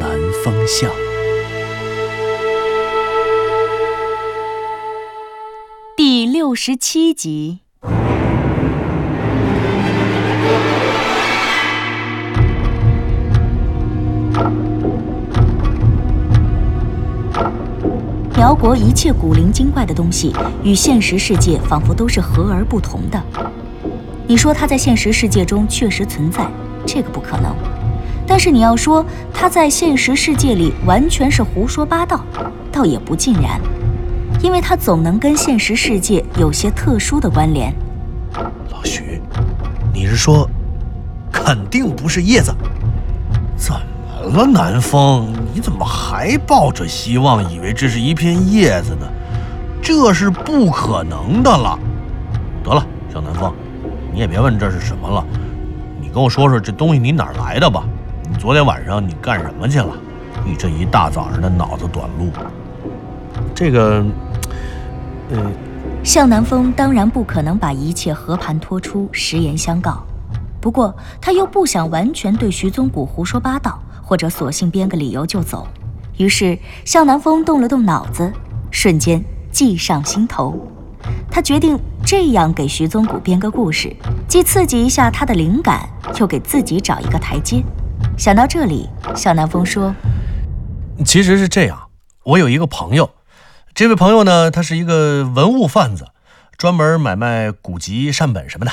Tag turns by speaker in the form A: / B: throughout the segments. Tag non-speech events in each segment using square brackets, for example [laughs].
A: 南风向》
B: 第六十七集。辽国一切古灵精怪的东西，与现实世界仿佛都是和而不同的。你说它在现实世界中确实存在，这个不可能。但是你要说他在现实世界里完全是胡说八道，倒也不尽然，因为他总能跟现实世界有些特殊的关联。
A: 老徐，你是说，肯定不是叶子？
C: 怎么了，南风？你怎么还抱着希望，以为这是一片叶子呢？这是不可能的了。得了，小南风，你也别问这是什么了，你跟我说说这东西你哪来的吧？昨天晚上你干什么去了？你这一大早上的脑子短路。
A: 这个，呃，
B: 向南风当然不可能把一切和盘托出，实言相告。不过他又不想完全对徐宗谷胡说八道，或者索性编个理由就走。于是向南风动了动脑子，瞬间计上心头。他决定这样给徐宗谷编个故事，既刺激一下他的灵感，又给自己找一个台阶。想到这里，向南风说：“
C: 其实是这样，我有一个朋友，这位朋友呢，他是一个文物贩子，专门买卖古籍、善本什么的。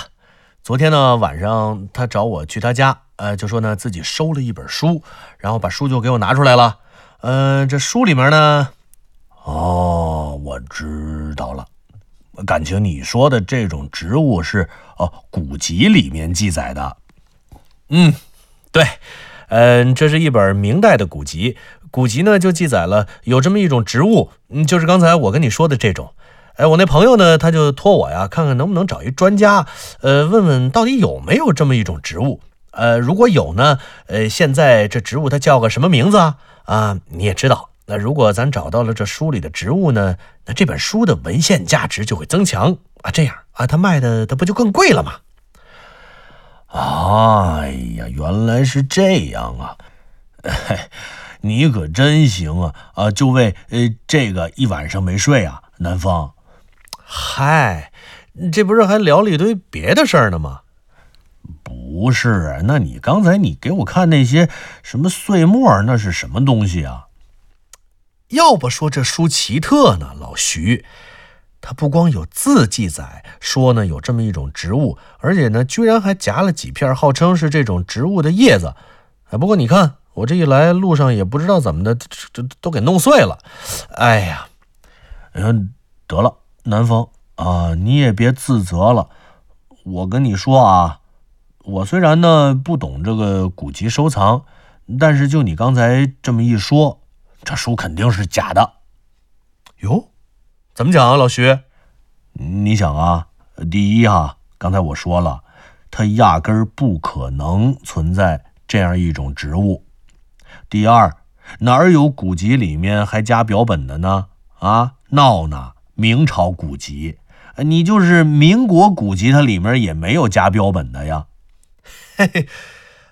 C: 昨天呢晚上，他找我去他家，呃，就说呢自己收了一本书，然后把书就给我拿出来了。嗯，这书里面呢，哦，我知道了，感情你说的这种植物是哦古籍里面记载的。嗯，对。”嗯，这是一本明代的古籍，古籍呢就记载了有这么一种植物，嗯，就是刚才我跟你说的这种。哎，我那朋友呢，他就托我呀，看看能不能找一专家，呃，问问到底有没有这么一种植物。呃，如果有呢，呃，现在这植物它叫个什么名字啊？啊，你也知道，那如果咱找到了这书里的植物呢，那这本书的文献价值就会增强啊，这样啊，它卖的它不就更贵了吗？哎呀，原来是这样啊！[laughs] 你可真行啊！啊，就为呃这个一晚上没睡啊，南风。嗨，这不是还聊了一堆别的事儿呢吗？不是，那你刚才你给我看那些什么碎末，那是什么东西啊？要不说这书奇特呢，老徐。它不光有字记载说呢有这么一种植物，而且呢居然还夹了几片号称是这种植物的叶子。哎，不过你看我这一来路上也不知道怎么的，这这都给弄碎了。哎呀，嗯，得了，南风啊，你也别自责了。我跟你说啊，我虽然呢不懂这个古籍收藏，但是就你刚才这么一说，这书肯定是假的。哟。怎么讲啊，老徐？你想啊，第一哈，刚才我说了，它压根儿不可能存在这样一种植物。第二，哪儿有古籍里面还加标本的呢？啊，闹呢！明朝古籍，你就是民国古籍，它里面也没有加标本的呀。嘿嘿，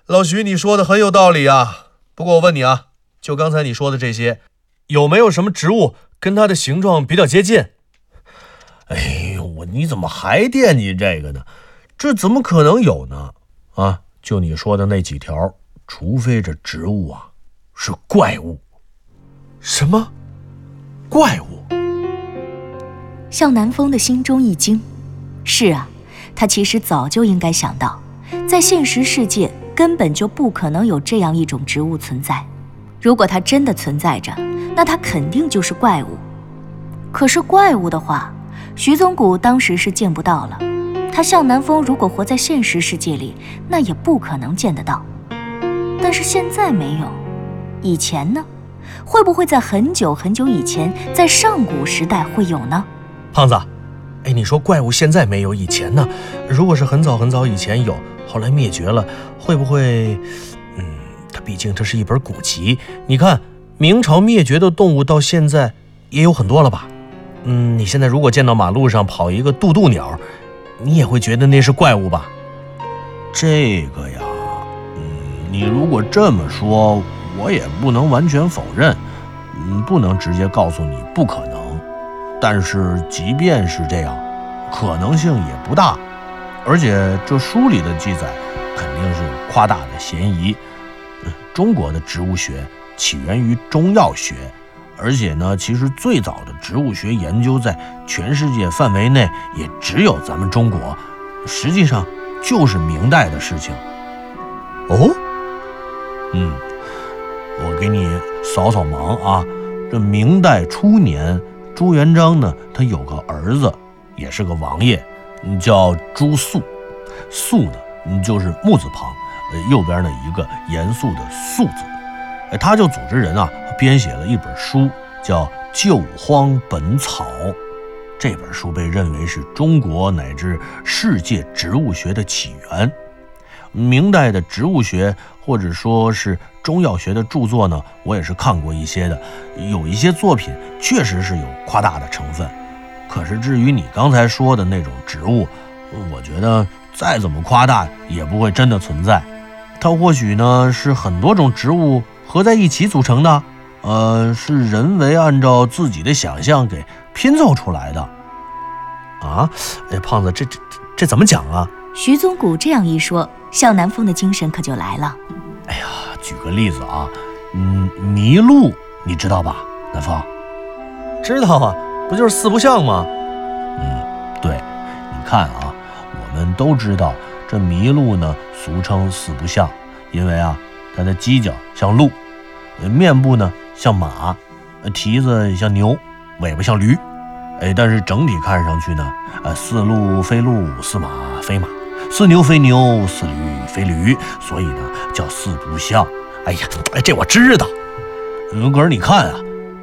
C: 老徐，你说的很有道理啊。不过我问你啊，就刚才你说的这些，有没有什么植物？跟它的形状比较接近。哎呦，我你怎么还惦记这个呢？这怎么可能有呢？啊，就你说的那几条，除非这植物啊是怪物。什么怪物？
B: 向南风的心中一惊。是啊，他其实早就应该想到，在现实世界根本就不可能有这样一种植物存在。如果它真的存在着，那它肯定就是怪物。可是怪物的话，徐宗谷当时是见不到了。他向南风如果活在现实世界里，那也不可能见得到。但是现在没有，以前呢？会不会在很久很久以前，在上古时代会有呢？
D: 胖子，哎，你说怪物现在没有，以前呢？如果是很早很早以前有，后来灭绝了，会不会？它毕竟这是一本古籍。你看，明朝灭绝的动物到现在也有很多了吧？嗯，你现在如果见到马路上跑一个渡渡鸟，你也会觉得那是怪物吧？
C: 这个呀，嗯，你如果这么说，我也不能完全否认，嗯，不能直接告诉你不可能。但是即便是这样，可能性也不大。而且这书里的记载肯定是有夸大的嫌疑。中国的植物学起源于中药学。而且呢，其实最早的植物学研究在全世界范围内也只有咱们中国，实际上就是明代的事情。
D: 哦，
C: 嗯，我给你扫扫盲啊。这明代初年，朱元璋呢，他有个儿子，也是个王爷，叫朱肃。肃呢，就是木字旁，呃，右边呢一个严肃的肃字。哎，他就组织人啊。编写了一本书，叫《救荒本草》。这本书被认为是中国乃至世界植物学的起源。明代的植物学或者说是中药学的著作呢，我也是看过一些的，有一些作品确实是有夸大的成分。可是至于你刚才说的那种植物，我觉得再怎么夸大也不会真的存在。它或许呢是很多种植物合在一起组成的。呃，是人为按照自己的想象给拼凑出来的，
D: 啊？哎，胖子，这这这怎么讲啊？
B: 徐宗谷这样一说，向南风的精神可就来了。
C: 哎呀，举个例子啊，嗯，麋鹿你知道吧？南风，
D: 知道啊，不就是四不像吗？
C: 嗯，对，你看啊，我们都知道这麋鹿呢，俗称四不像，因为啊，它的犄角像鹿，面部呢。像马，蹄子像牛，尾巴像驴，哎，但是整体看上去呢，啊，似鹿非鹿，似马非马，似牛非牛，似驴非驴，所以呢叫四不像。
D: 哎呀，这我知道。
C: 嗯，可是你看啊，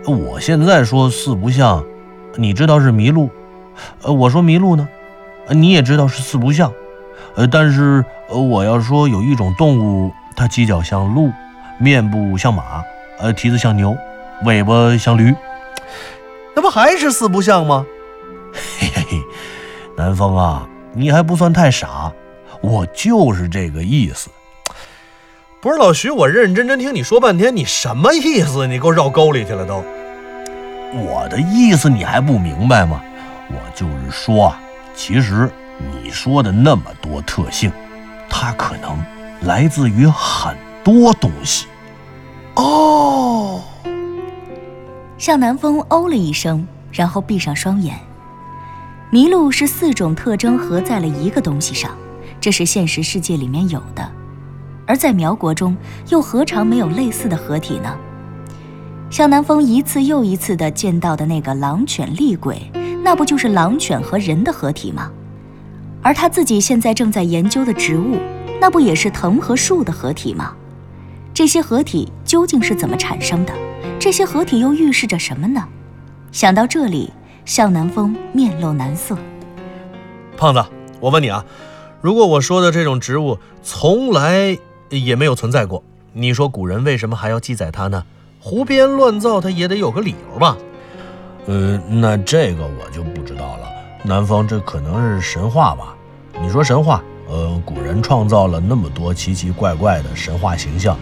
C: 我现在说四不像，你知道是麋鹿，呃，我说麋鹿呢，你也知道是四不像，呃，但是呃，我要说有一种动物，它犄角像鹿，面部像马。呃，蹄子像牛，尾巴像驴，
D: 那不还是四不像吗？
C: 嘿 [laughs] 嘿嘿，南风啊，你还不算太傻，我就是这个意思。
D: 不是老徐，我认认真真听你说半天，你什么意思？你给我绕沟里去了都。
C: 我的意思你还不明白吗？我就是说啊，其实你说的那么多特性，它可能来自于很多东西。
D: 哦，
B: 向南风哦了一声，然后闭上双眼。麋鹿是四种特征合在了一个东西上，这是现实世界里面有的，而在苗国中又何尝没有类似的合体呢？向南风一次又一次的见到的那个狼犬厉鬼，那不就是狼犬和人的合体吗？而他自己现在正在研究的植物，那不也是藤和树的合体吗？这些合体究竟是怎么产生的？这些合体又预示着什么呢？想到这里，向南风面露难色。
D: 胖子，我问你啊，如果我说的这种植物从来也没有存在过，你说古人为什么还要记载它呢？胡编乱造，它也得有个理由吧？
C: 呃，那这个我就不知道了。南方这可能是神话吧？你说神话，呃，古人创造了那么多奇奇怪怪的神话形象。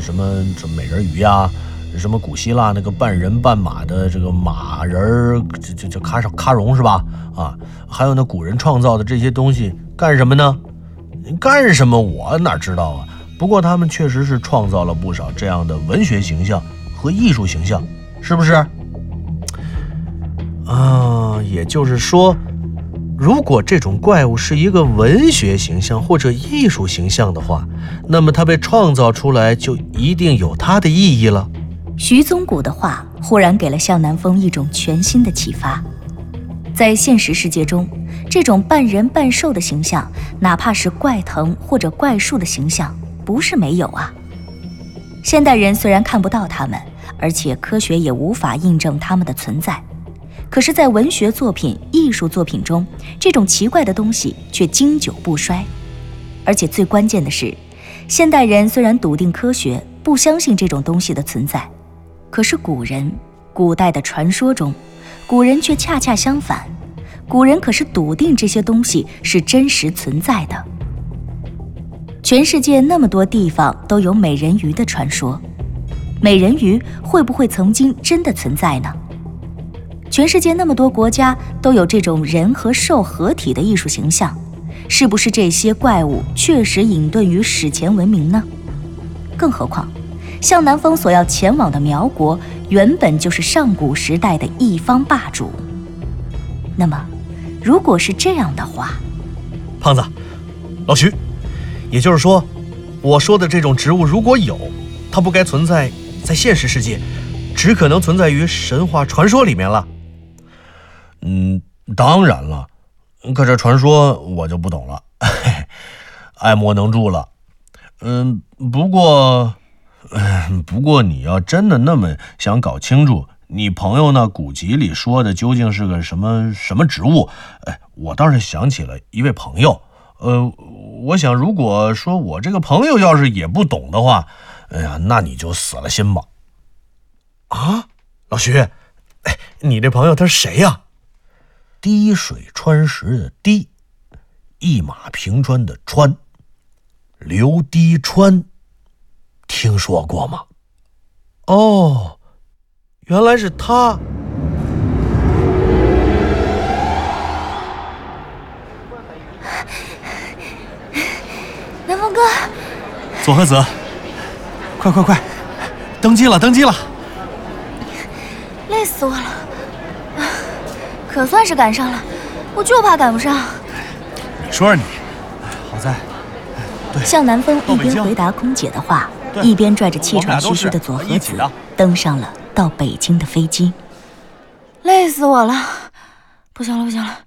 C: 什么什么美人鱼呀，什么古希腊那个半人半马的这个马人儿，就就叫卡卡戎是吧？啊，还有那古人创造的这些东西干什么呢？干什么我哪知道啊？不过他们确实是创造了不少这样的文学形象和艺术形象，是不是？
D: 啊，也就是说。如果这种怪物是一个文学形象或者艺术形象的话，那么它被创造出来就一定有它的意义了。
B: 徐宗谷的话忽然给了向南风一种全新的启发。在现实世界中，这种半人半兽的形象，哪怕是怪藤或者怪树的形象，不是没有啊。现代人虽然看不到它们，而且科学也无法印证它们的存在，可是，在文学作品、艺术作品中，这种奇怪的东西却经久不衰。而且最关键的是，现代人虽然笃定科学，不相信这种东西的存在，可是古人、古代的传说中，古人却恰恰相反。古人可是笃定这些东西是真实存在的。全世界那么多地方都有美人鱼的传说，美人鱼会不会曾经真的存在呢？全世界那么多国家都有这种人和兽合体的艺术形象，是不是这些怪物确实隐遁于史前文明呢？更何况，向南风所要前往的苗国原本就是上古时代的一方霸主，那么？如果是这样的话，
C: 胖子，老徐，也就是说，我说的这种植物如果有，它不该存在在现实世界，只可能存在于神话传说里面了。
E: 嗯，当然了，可这传说我就不懂了，[laughs] 爱莫能助了。嗯，不过，嗯，[sighs] 不过你要真的那么想搞清楚。你朋友那古籍里说的究竟是个什么什么植物？哎，我倒是想起了一位朋友。呃，我想，如果说我这个朋友要是也不懂的话，哎呀，那你就死了心吧。
C: 啊，老徐，哎，你这朋友他是谁呀？
E: 滴水穿石的滴，一马平川的川，刘滴川，听说过吗？
C: 哦。原来是他，
B: 南风哥，
C: 左和子，快快快，登机了，登机了！
B: 累死我了，可算是赶上了，我就怕赶不上。
C: 你说说你，好在，对。
B: 向南风一边回答空姐的话，一边拽着气喘吁吁的左和子登上了。到北京的飞机，累死我了！不行了，不行了，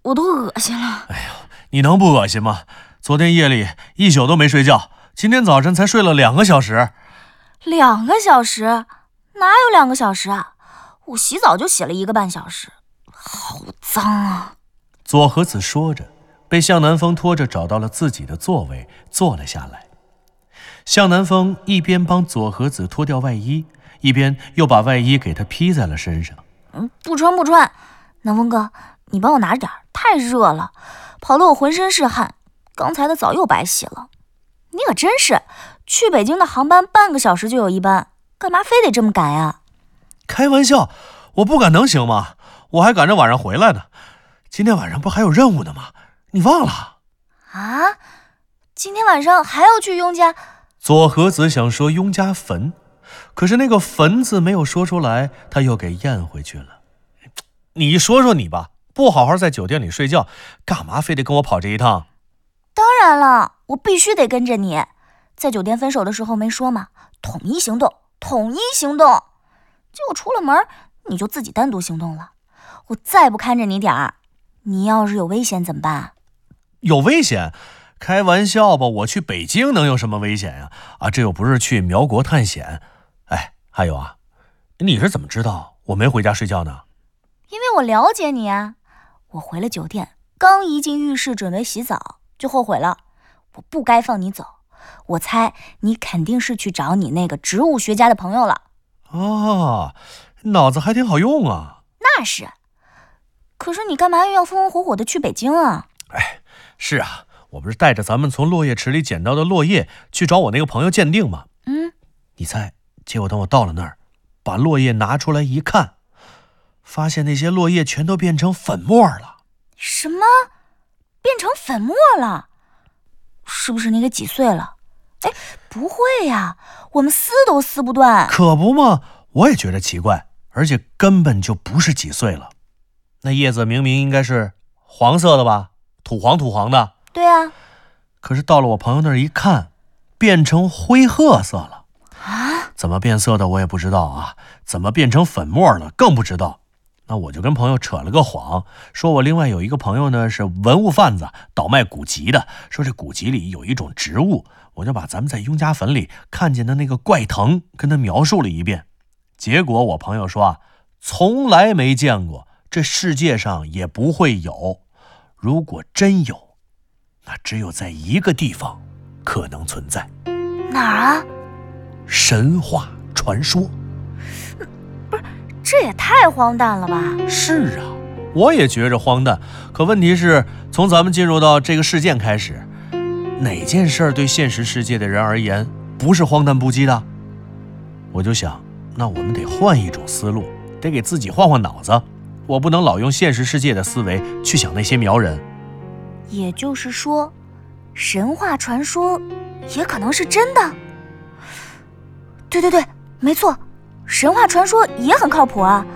B: 我都恶心了。哎
C: 呦，你能不恶心吗？昨天夜里一宿都没睡觉，今天早晨才睡了两个小时。
B: 两个小时？哪有两个小时啊？我洗澡就洗了一个半小时，好脏啊！
F: 左和子说着，被向南风拖着找到了自己的座位，坐了下来。向南风一边帮左和子脱掉外衣。一边又把外衣给他披在了身上。
B: 嗯，不穿不穿。南风哥，你帮我拿着点，太热了，跑得我浑身是汗。刚才的澡又白洗了。你可真是，去北京的航班半个小时就有一班，干嘛非得这么赶呀？
C: 开玩笑，我不赶能行吗？我还赶着晚上回来呢。今天晚上不还有任务呢吗？你忘了？
B: 啊？今天晚上还要去雍家？
F: 左和子想说雍家坟。可是那个“坟”字没有说出来，他又给咽回去了。
C: 你说说你吧，不好好在酒店里睡觉，干嘛非得跟我跑这一趟？
B: 当然了，我必须得跟着你。在酒店分手的时候没说吗？统一行动，统一行动。结果出了门，你就自己单独行动了。我再不看着你点儿，你要是有危险怎么办？
C: 有危险？开玩笑吧！我去北京能有什么危险呀？啊，这又不是去苗国探险。哎，还有啊，你是怎么知道我没回家睡觉呢？
B: 因为我了解你啊。我回了酒店，刚一进浴室准备洗澡，就后悔了。我不该放你走。我猜你肯定是去找你那个植物学家的朋友了。
C: 哦，脑子还挺好用啊。
B: 那是。可是你干嘛又要风风火火的去北京啊？
C: 哎，是啊，我不是带着咱们从落叶池里捡到的落叶去找我那个朋友鉴定吗？
B: 嗯，
C: 你猜？结果等我到了那儿，把落叶拿出来一看，发现那些落叶全都变成粉末了。
B: 什么？变成粉末了？是不是你给挤碎了？哎，不会呀，我们撕都撕不断。
C: 可不嘛，我也觉得奇怪，而且根本就不是挤碎了。那叶子明明应该是黄色的吧？土黄土黄的。
B: 对啊。
C: 可是到了我朋友那儿一看，变成灰褐色了。
B: 啊？
C: 怎么变色的我也不知道啊，怎么变成粉末了更不知道。那我就跟朋友扯了个谎，说我另外有一个朋友呢是文物贩子，倒卖古籍的，说这古籍里有一种植物，我就把咱们在雍家坟里看见的那个怪藤跟他描述了一遍。结果我朋友说啊，从来没见过，这世界上也不会有。如果真有，那只有在一个地方可能存在。
B: 哪儿啊？
C: 神话传说。
B: 不是，这也太荒诞了吧？
C: 是啊，我也觉着荒诞。可问题是，从咱们进入到这个事件开始，哪件事儿对现实世界的人而言不是荒诞不羁的？我就想。那我们得换一种思路，得给自己换换脑子。我不能老用现实世界的思维去想那些苗人。
B: 也就是说，神话传说也可能是真的。对对对，没错，神话传说也很靠谱啊。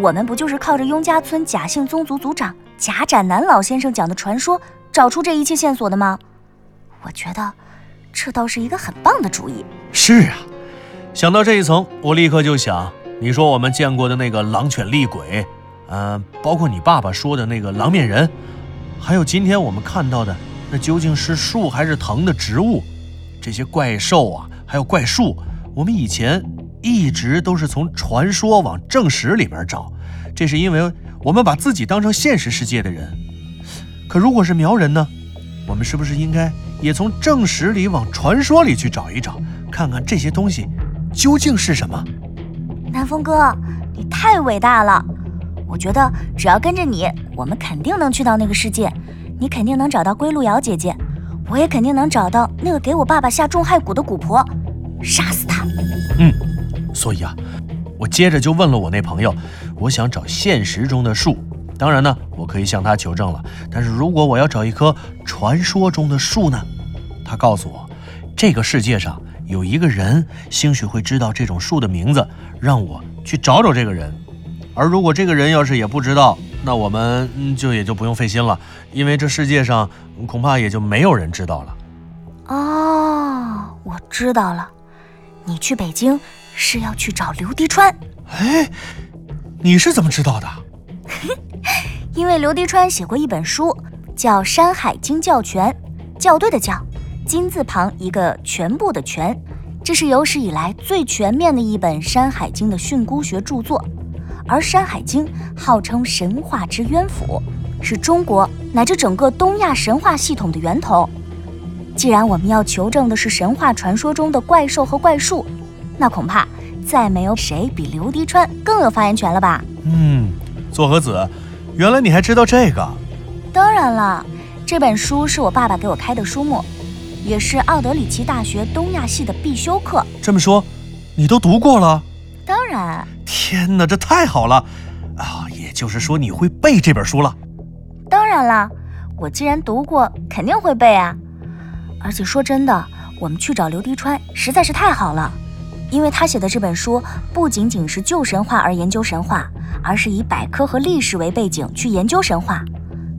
B: 我们不就是靠着雍家村贾姓宗族族长贾展南老先生讲的传说，找出这一切线索的吗？我觉得，这倒是一个很棒的主意。
C: 是啊。想到这一层，我立刻就想：你说我们见过的那个狼犬厉鬼，嗯，包括你爸爸说的那个狼面人，还有今天我们看到的那究竟是树还是藤的植物？这些怪兽啊，还有怪树，我们以前一直都是从传说往正史里边找，这是因为我们把自己当成现实世界的人。可如果是苗人呢？我们是不是应该也从正史里往传说里去找一找，看看这些东西？究竟是什么？
B: 南风哥，你太伟大了！我觉得只要跟着你，我们肯定能去到那个世界。你肯定能找到归路瑶姐姐，我也肯定能找到那个给我爸爸下重害蛊的蛊婆，杀死她。
C: 嗯，所以啊，我接着就问了我那朋友，我想找现实中的树，当然呢，我可以向他求证了。但是如果我要找一棵传说中的树呢？他告诉我，这个世界上。有一个人兴许会知道这种树的名字，让我去找找这个人。而如果这个人要是也不知道，那我们就也就不用费心了，因为这世界上恐怕也就没有人知道了。
B: 哦，我知道了，你去北京是要去找刘迪川。
C: 哎，你是怎么知道的？[laughs]
B: 因为刘迪川写过一本书，叫《山海经教全》，校对的校。金字旁一个全部的全，这是有史以来最全面的一本《山海经》的训诂学著作。而《山海经》号称神话之渊府，是中国乃至整个东亚神话系统的源头。既然我们要求证的是神话传说中的怪兽和怪术，那恐怕再没有谁比刘迪川更有发言权了吧？
C: 嗯，左和子，原来你还知道这个？
B: 当然了，这本书是我爸爸给我开的书目。也是奥德里奇大学东亚系的必修课。
C: 这么说，你都读过了？
B: 当然。
C: 天哪，这太好了！啊，也就是说你会背这本书了？
B: 当然了，我既然读过，肯定会背啊。而且说真的，我们去找刘迪川实在是太好了，因为他写的这本书不仅仅是旧神话而研究神话，而是以百科和历史为背景去研究神话。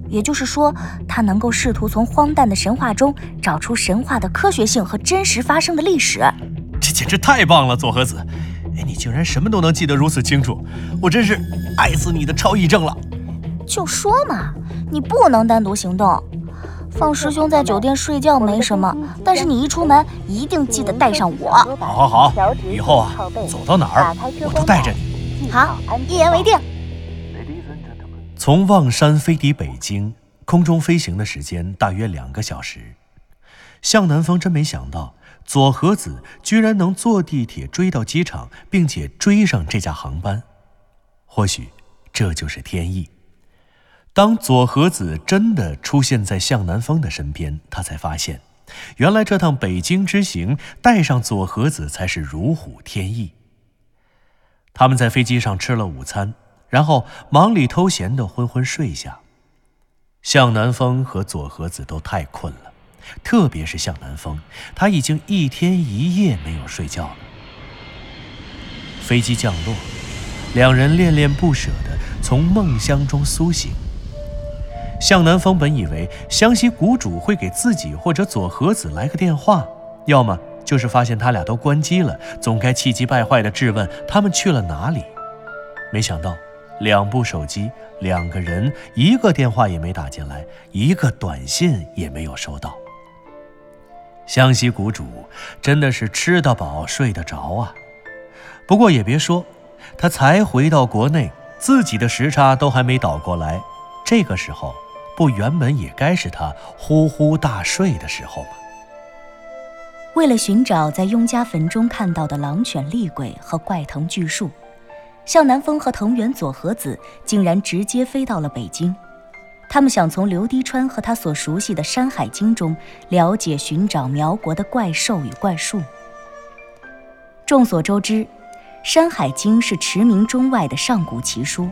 B: 也就是说，他能够试图从荒诞的神话中找出神话的科学性和真实发生的历史。
C: 这简直太棒了，佐和子！哎，你竟然什么都能记得如此清楚，我真是爱死你的超忆症了。
B: 就说嘛，你不能单独行动。放师兄在酒店睡觉没什么，但是你一出门一定记得带上我。
C: 好，好，好，以后啊，走到哪儿我都带着你。
B: 好，一言为定。
C: 从望山飞抵北京，空中飞行的时间大约两个小时。向南风真没想到，左和子居然能坐地铁追到机场，并且追上这架航班。或许这就是天意。当左和子真的出现在向南风的身边，他才发现，原来这趟北京之行带上左和子才是如虎添翼。他们在飞机上吃了午餐。然后忙里偷闲的昏昏睡下。向南风和左和子都太困了，特别是向南风，他已经一天一夜没有睡觉了。飞机降落，两人恋恋不舍的从梦乡中苏醒。向南风本以为湘西谷主会给自己或者左和子来个电话，要么就是发现他俩都关机了，总该气急败坏的质问他们去了哪里。没想到。两部手机，两个人，一个电话也没打进来，一个短信也没有收到。湘西谷主真的是吃得饱睡得着啊！不过也别说，他才回到国内，自己的时差都还没倒过来。这个时候，不原本也该是他呼呼大睡的时候吗？
B: 为了寻找在雍家坟中看到的狼犬厉鬼和怪藤巨树，向南风和藤原佐和子竟然直接飞到了北京。他们想从刘滴川和他所熟悉的《山海经》中了解寻找苗国的怪兽与怪树。众所周知，《山海经》是驰名中外的上古奇书。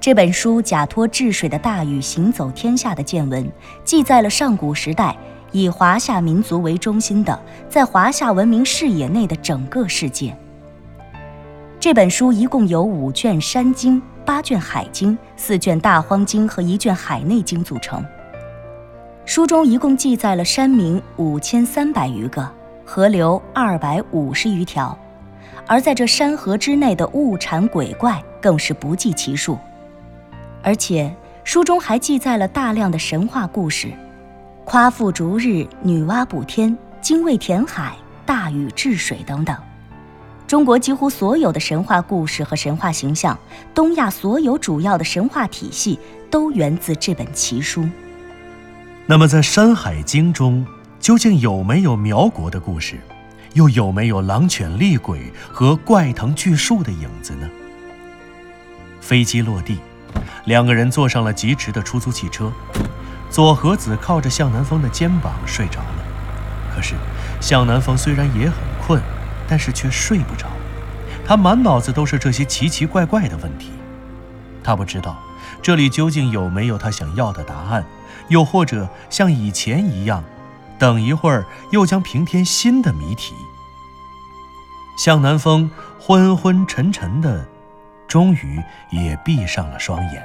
B: 这本书假托治水的大禹行走天下的见闻，记载了上古时代以华夏民族为中心的在华夏文明视野内的整个世界。这本书一共有五卷《山经》。八卷《海经》、四卷《大荒经》和一卷《海内经》组成。书中一共记载了山名五千三百余个，河流二百五十余条，而在这山河之内的物产鬼怪更是不计其数。而且书中还记载了大量的神话故事：夸父逐日、女娲补天、精卫填海、大禹治水等等。中国几乎所有的神话故事和神话形象，东亚所有主要的神话体系，都源自这本奇书。
C: 那么，在《山海经》中，究竟有没有苗国的故事？又有没有狼犬厉鬼和怪藤巨树的影子呢？飞机落地，两个人坐上了疾驰的出租汽车。左和子靠着向南风的肩膀睡着了。可是，向南风虽然也很困。但是却睡不着，他满脑子都是这些奇奇怪怪的问题。他不知道这里究竟有没有他想要的答案，又或者像以前一样，等一会儿又将平添新的谜题。向南风昏昏沉沉的，终于也闭上了双眼。